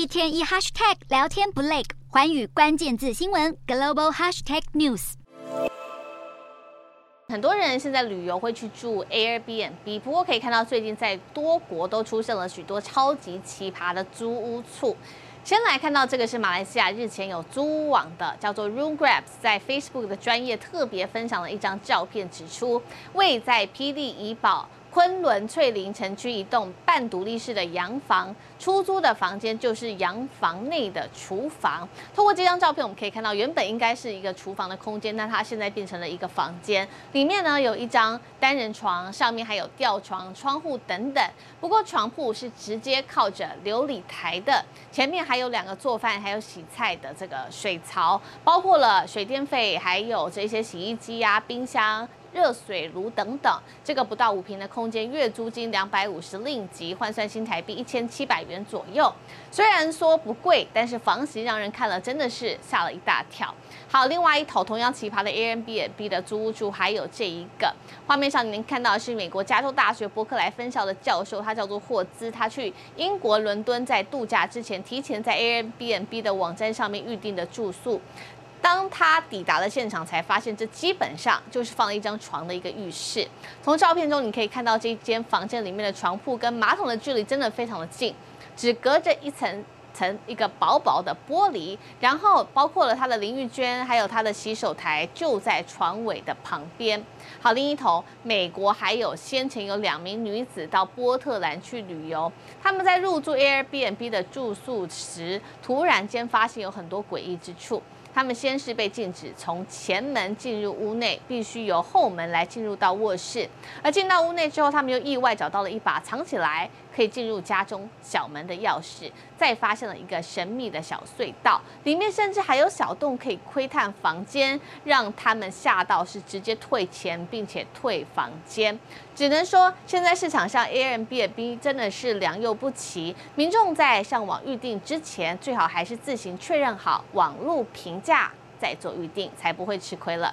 一天一 hashtag 聊天不累，环宇关键字新闻 global hashtag news。很多人现在旅游会去住 Airbnb，不过可以看到最近在多国都出现了许多超级奇葩的租屋处。先来看到这个是马来西亚日前有租屋网的叫做 RoomGrabs，在 Facebook 的专业特别分享了一张照片，指出位在霹雳怡保。昆仑翠林城区一栋半独立式的洋房，出租的房间就是洋房内的厨房。透过这张照片，我们可以看到，原本应该是一个厨房的空间，那它现在变成了一个房间。里面呢有一张单人床，上面还有吊床、窗户等等。不过床铺是直接靠着琉璃台的，前面还有两个做饭还有洗菜的这个水槽，包括了水电费，还有这些洗衣机啊、冰箱。热水炉等等，这个不到五平的空间，月租金两百五十令吉，换算新台币一千七百元左右。虽然说不贵，但是房型让人看了真的是吓了一大跳。好，另外一头同样奇葩的 Airbnb 的租屋住，还有这一个画面上，您看到是美国加州大学伯克莱分校的教授，他叫做霍兹，他去英国伦敦在度假之前，提前在 Airbnb 的网站上面预定的住宿。当他抵达了现场，才发现这基本上就是放了一张床的一个浴室。从照片中你可以看到，这间房间里面的床铺跟马桶的距离真的非常的近，只隔着一层层一个薄薄的玻璃。然后包括了他的淋浴间，还有他的洗手台就在床尾的旁边。好，另一头，美国还有先前有两名女子到波特兰去旅游，他们在入住 Airbnb 的住宿时，突然间发现有很多诡异之处。他们先是被禁止从前门进入屋内，必须由后门来进入到卧室。而进到屋内之后，他们又意外找到了一把藏起来可以进入家中小门的钥匙，再发现了一个神秘的小隧道，里面甚至还有小洞可以窥探房间，让他们吓到是直接退钱，并且退房间。只能说，现在市场上 Airbnb 真的是良莠不齐，民众在上网预订之前，最好还是自行确认好网络评价再做预订，才不会吃亏了。